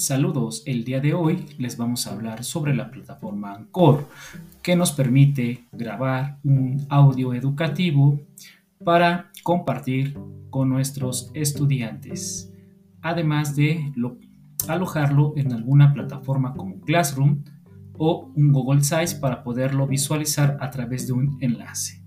Saludos, el día de hoy les vamos a hablar sobre la plataforma Anchor que nos permite grabar un audio educativo para compartir con nuestros estudiantes, además de alojarlo en alguna plataforma como Classroom o un Google Size para poderlo visualizar a través de un enlace.